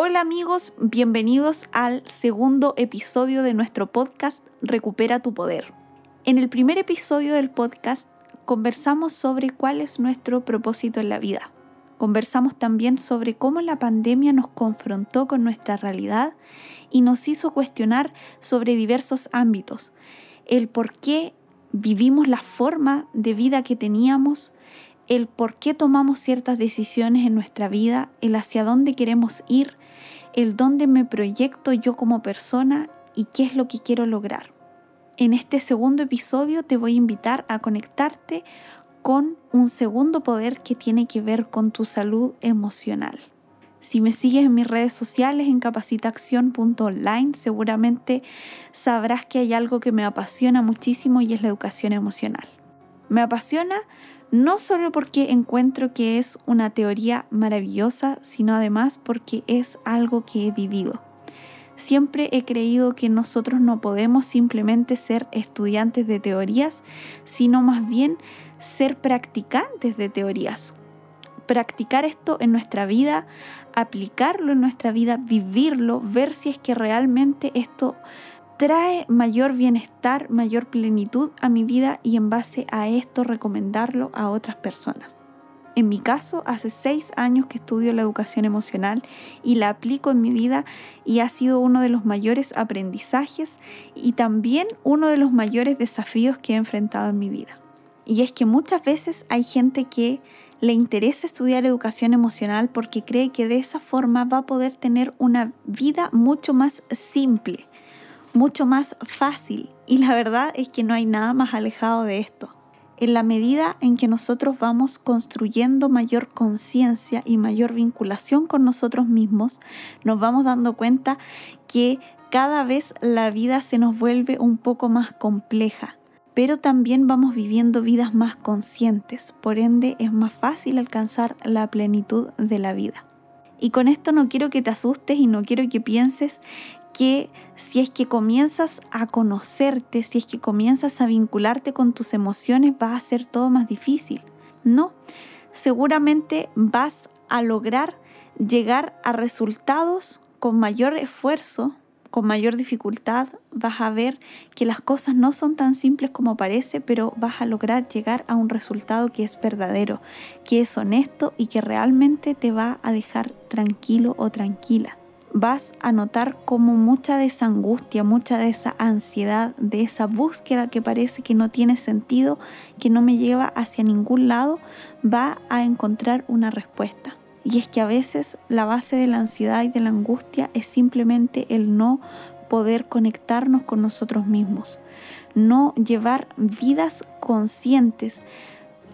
Hola amigos, bienvenidos al segundo episodio de nuestro podcast Recupera tu Poder. En el primer episodio del podcast conversamos sobre cuál es nuestro propósito en la vida. Conversamos también sobre cómo la pandemia nos confrontó con nuestra realidad y nos hizo cuestionar sobre diversos ámbitos. El por qué vivimos la forma de vida que teníamos, el por qué tomamos ciertas decisiones en nuestra vida, el hacia dónde queremos ir, el dónde me proyecto yo como persona y qué es lo que quiero lograr. En este segundo episodio te voy a invitar a conectarte con un segundo poder que tiene que ver con tu salud emocional. Si me sigues en mis redes sociales en capacitación.online, seguramente sabrás que hay algo que me apasiona muchísimo y es la educación emocional. Me apasiona no solo porque encuentro que es una teoría maravillosa, sino además porque es algo que he vivido. Siempre he creído que nosotros no podemos simplemente ser estudiantes de teorías, sino más bien ser practicantes de teorías. Practicar esto en nuestra vida, aplicarlo en nuestra vida, vivirlo, ver si es que realmente esto trae mayor bienestar, mayor plenitud a mi vida y en base a esto recomendarlo a otras personas. En mi caso, hace seis años que estudio la educación emocional y la aplico en mi vida y ha sido uno de los mayores aprendizajes y también uno de los mayores desafíos que he enfrentado en mi vida. Y es que muchas veces hay gente que le interesa estudiar educación emocional porque cree que de esa forma va a poder tener una vida mucho más simple, mucho más fácil. Y la verdad es que no hay nada más alejado de esto. En la medida en que nosotros vamos construyendo mayor conciencia y mayor vinculación con nosotros mismos, nos vamos dando cuenta que cada vez la vida se nos vuelve un poco más compleja, pero también vamos viviendo vidas más conscientes, por ende es más fácil alcanzar la plenitud de la vida. Y con esto no quiero que te asustes y no quiero que pienses que si es que comienzas a conocerte, si es que comienzas a vincularte con tus emociones, va a ser todo más difícil. No, seguramente vas a lograr llegar a resultados con mayor esfuerzo, con mayor dificultad, vas a ver que las cosas no son tan simples como parece, pero vas a lograr llegar a un resultado que es verdadero, que es honesto y que realmente te va a dejar tranquilo o tranquila vas a notar como mucha de esa angustia, mucha de esa ansiedad, de esa búsqueda que parece que no tiene sentido, que no me lleva hacia ningún lado, va a encontrar una respuesta. Y es que a veces la base de la ansiedad y de la angustia es simplemente el no poder conectarnos con nosotros mismos, no llevar vidas conscientes,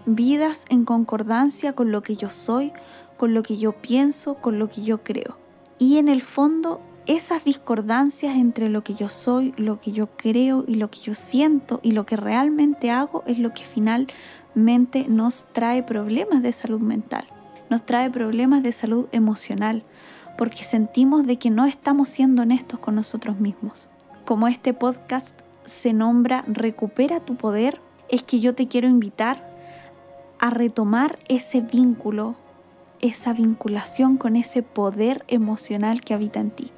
vidas en concordancia con lo que yo soy, con lo que yo pienso, con lo que yo creo. Y en el fondo, esas discordancias entre lo que yo soy, lo que yo creo y lo que yo siento y lo que realmente hago es lo que finalmente nos trae problemas de salud mental, nos trae problemas de salud emocional, porque sentimos de que no estamos siendo honestos con nosotros mismos. Como este podcast se nombra Recupera tu poder, es que yo te quiero invitar a retomar ese vínculo esa vinculación con ese poder emocional que habita en ti.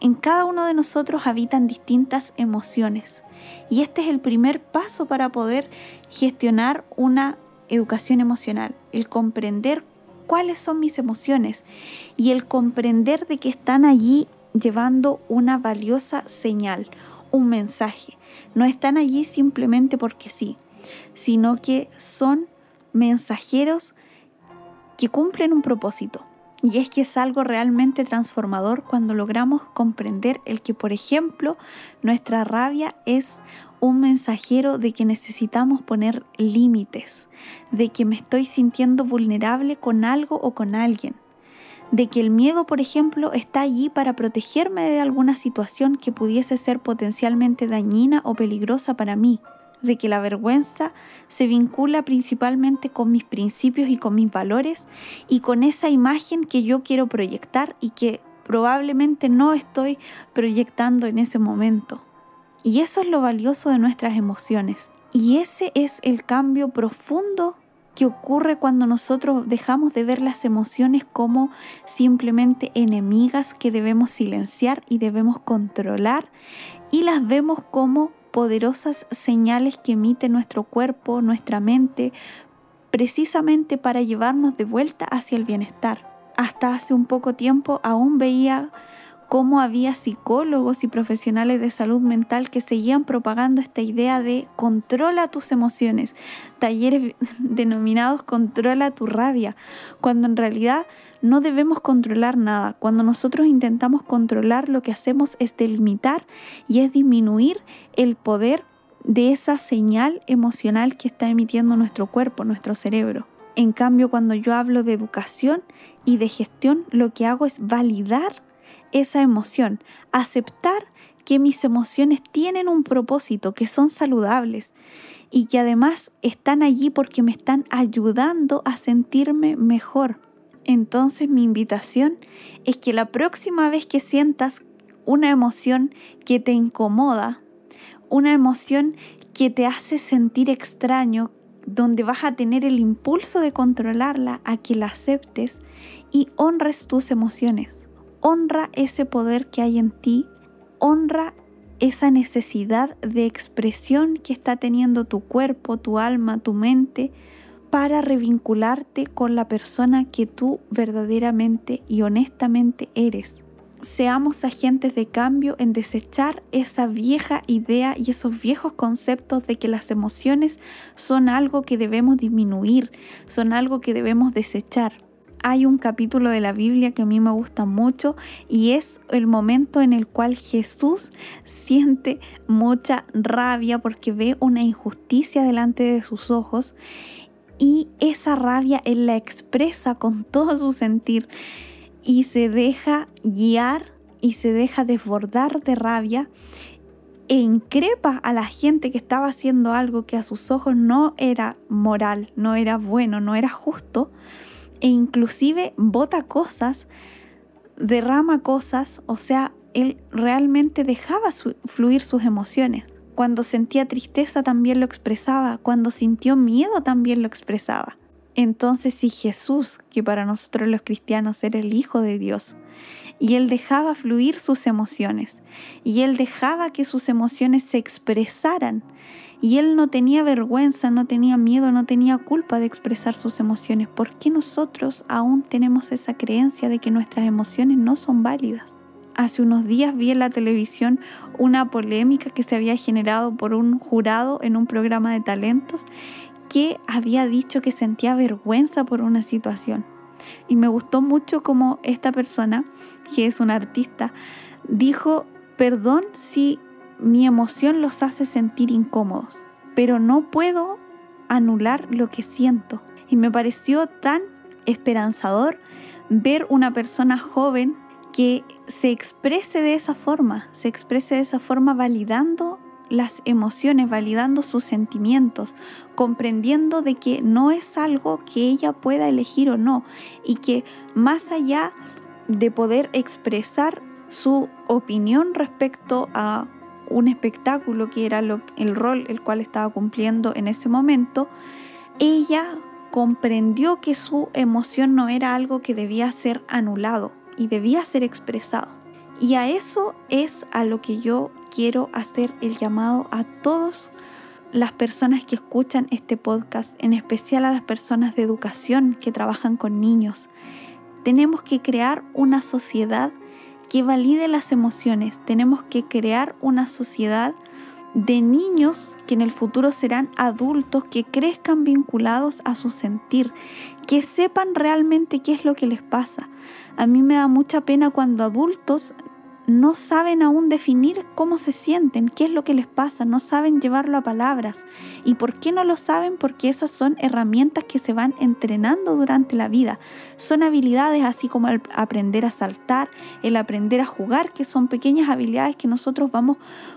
En cada uno de nosotros habitan distintas emociones y este es el primer paso para poder gestionar una educación emocional, el comprender cuáles son mis emociones y el comprender de que están allí llevando una valiosa señal, un mensaje. No están allí simplemente porque sí, sino que son mensajeros que cumplen un propósito. Y es que es algo realmente transformador cuando logramos comprender el que, por ejemplo, nuestra rabia es un mensajero de que necesitamos poner límites, de que me estoy sintiendo vulnerable con algo o con alguien, de que el miedo, por ejemplo, está allí para protegerme de alguna situación que pudiese ser potencialmente dañina o peligrosa para mí de que la vergüenza se vincula principalmente con mis principios y con mis valores y con esa imagen que yo quiero proyectar y que probablemente no estoy proyectando en ese momento. Y eso es lo valioso de nuestras emociones. Y ese es el cambio profundo que ocurre cuando nosotros dejamos de ver las emociones como simplemente enemigas que debemos silenciar y debemos controlar y las vemos como poderosas señales que emite nuestro cuerpo, nuestra mente, precisamente para llevarnos de vuelta hacia el bienestar. Hasta hace un poco tiempo aún veía cómo había psicólogos y profesionales de salud mental que seguían propagando esta idea de controla tus emociones, talleres denominados controla tu rabia, cuando en realidad no debemos controlar nada. Cuando nosotros intentamos controlar lo que hacemos es delimitar y es disminuir el poder de esa señal emocional que está emitiendo nuestro cuerpo, nuestro cerebro. En cambio, cuando yo hablo de educación y de gestión, lo que hago es validar esa emoción, aceptar que mis emociones tienen un propósito, que son saludables y que además están allí porque me están ayudando a sentirme mejor. Entonces mi invitación es que la próxima vez que sientas una emoción que te incomoda, una emoción que te hace sentir extraño, donde vas a tener el impulso de controlarla, a que la aceptes y honres tus emociones honra ese poder que hay en ti, honra esa necesidad de expresión que está teniendo tu cuerpo, tu alma, tu mente, para revincularte con la persona que tú verdaderamente y honestamente eres. Seamos agentes de cambio en desechar esa vieja idea y esos viejos conceptos de que las emociones son algo que debemos disminuir, son algo que debemos desechar hay un capítulo de la Biblia que a mí me gusta mucho y es el momento en el cual Jesús siente mucha rabia porque ve una injusticia delante de sus ojos y esa rabia él la expresa con todo su sentir y se deja guiar y se deja desbordar de rabia e increpa a la gente que estaba haciendo algo que a sus ojos no era moral, no era bueno, no era justo e inclusive bota cosas, derrama cosas, o sea, él realmente dejaba fluir sus emociones. Cuando sentía tristeza también lo expresaba, cuando sintió miedo también lo expresaba. Entonces si Jesús, que para nosotros los cristianos era el Hijo de Dios, y él dejaba fluir sus emociones, y él dejaba que sus emociones se expresaran, y él no tenía vergüenza, no tenía miedo, no tenía culpa de expresar sus emociones. ¿Por qué nosotros aún tenemos esa creencia de que nuestras emociones no son válidas? Hace unos días vi en la televisión una polémica que se había generado por un jurado en un programa de talentos que había dicho que sentía vergüenza por una situación. Y me gustó mucho como esta persona, que es una artista, dijo, perdón si mi emoción los hace sentir incómodos, pero no puedo anular lo que siento. Y me pareció tan esperanzador ver una persona joven que se exprese de esa forma, se exprese de esa forma validando las emociones, validando sus sentimientos, comprendiendo de que no es algo que ella pueda elegir o no y que más allá de poder expresar su opinión respecto a un espectáculo que era el rol el cual estaba cumpliendo en ese momento, ella comprendió que su emoción no era algo que debía ser anulado y debía ser expresado. Y a eso es a lo que yo quiero hacer el llamado a todas las personas que escuchan este podcast, en especial a las personas de educación que trabajan con niños. Tenemos que crear una sociedad que valide las emociones. Tenemos que crear una sociedad de niños que en el futuro serán adultos, que crezcan vinculados a su sentir, que sepan realmente qué es lo que les pasa. A mí me da mucha pena cuando adultos no saben aún definir cómo se sienten, qué es lo que les pasa, no saben llevarlo a palabras. ¿Y por qué no lo saben? Porque esas son herramientas que se van entrenando durante la vida. Son habilidades así como el aprender a saltar, el aprender a jugar, que son pequeñas habilidades que nosotros vamos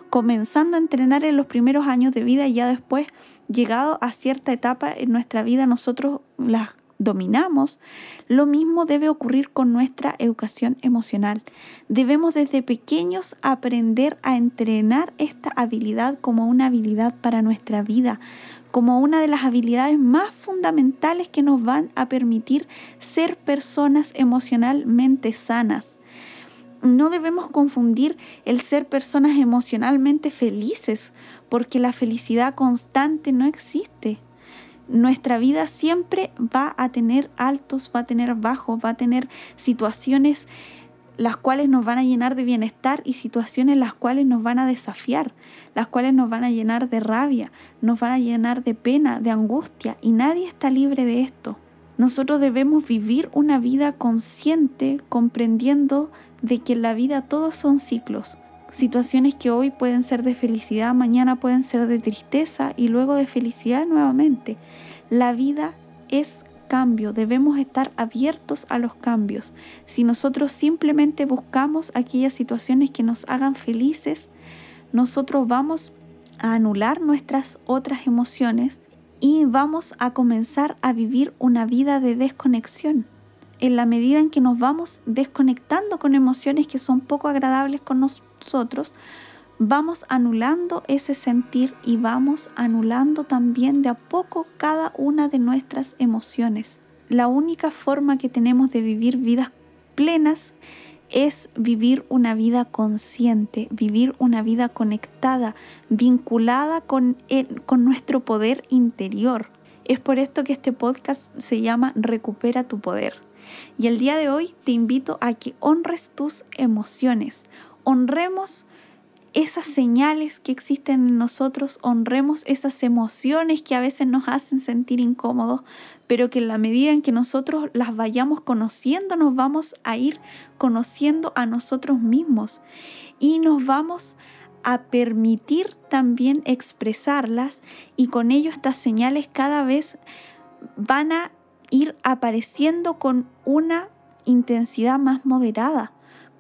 comenzando a entrenar en los primeros años de vida y ya después, llegado a cierta etapa en nuestra vida, nosotros las dominamos, lo mismo debe ocurrir con nuestra educación emocional. Debemos desde pequeños aprender a entrenar esta habilidad como una habilidad para nuestra vida, como una de las habilidades más fundamentales que nos van a permitir ser personas emocionalmente sanas. No debemos confundir el ser personas emocionalmente felices, porque la felicidad constante no existe. Nuestra vida siempre va a tener altos, va a tener bajos, va a tener situaciones las cuales nos van a llenar de bienestar y situaciones las cuales nos van a desafiar, las cuales nos van a llenar de rabia, nos van a llenar de pena, de angustia, y nadie está libre de esto. Nosotros debemos vivir una vida consciente, comprendiendo de que en la vida todos son ciclos. Situaciones que hoy pueden ser de felicidad, mañana pueden ser de tristeza y luego de felicidad nuevamente. La vida es cambio, debemos estar abiertos a los cambios. Si nosotros simplemente buscamos aquellas situaciones que nos hagan felices, nosotros vamos a anular nuestras otras emociones y vamos a comenzar a vivir una vida de desconexión. En la medida en que nos vamos desconectando con emociones que son poco agradables con nosotros, vamos anulando ese sentir y vamos anulando también de a poco cada una de nuestras emociones. La única forma que tenemos de vivir vidas plenas es vivir una vida consciente, vivir una vida conectada, vinculada con, con nuestro poder interior. Es por esto que este podcast se llama Recupera tu poder. Y el día de hoy te invito a que honres tus emociones, honremos esas señales que existen en nosotros, honremos esas emociones que a veces nos hacen sentir incómodos, pero que en la medida en que nosotros las vayamos conociendo, nos vamos a ir conociendo a nosotros mismos y nos vamos a permitir también expresarlas y con ello estas señales cada vez van a ir apareciendo con una intensidad más moderada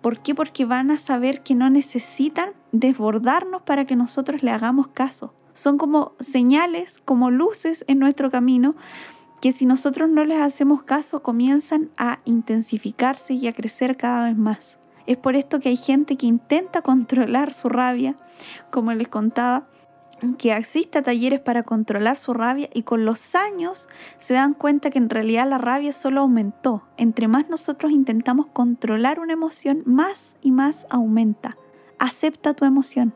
¿Por qué? Porque van a saber que no necesitan desbordarnos para que nosotros le hagamos caso. Son como señales, como luces en nuestro camino que si nosotros no les hacemos caso comienzan a intensificarse y a crecer cada vez más. Es por esto que hay gente que intenta controlar su rabia, como les contaba, que exista talleres para controlar su rabia y con los años se dan cuenta que en realidad la rabia solo aumentó. Entre más nosotros intentamos controlar una emoción, más y más aumenta. Acepta tu emoción,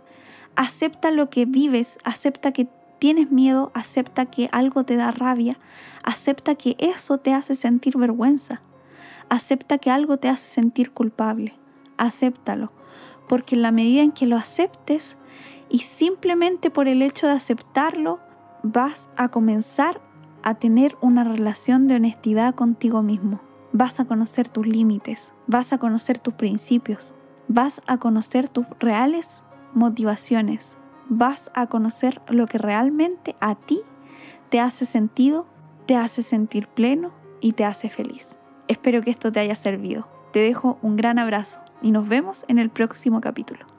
acepta lo que vives, acepta que tienes miedo, acepta que algo te da rabia, acepta que eso te hace sentir vergüenza, acepta que algo te hace sentir culpable, acéptalo, porque en la medida en que lo aceptes, y simplemente por el hecho de aceptarlo vas a comenzar a tener una relación de honestidad contigo mismo. Vas a conocer tus límites, vas a conocer tus principios, vas a conocer tus reales motivaciones, vas a conocer lo que realmente a ti te hace sentido, te hace sentir pleno y te hace feliz. Espero que esto te haya servido. Te dejo un gran abrazo y nos vemos en el próximo capítulo.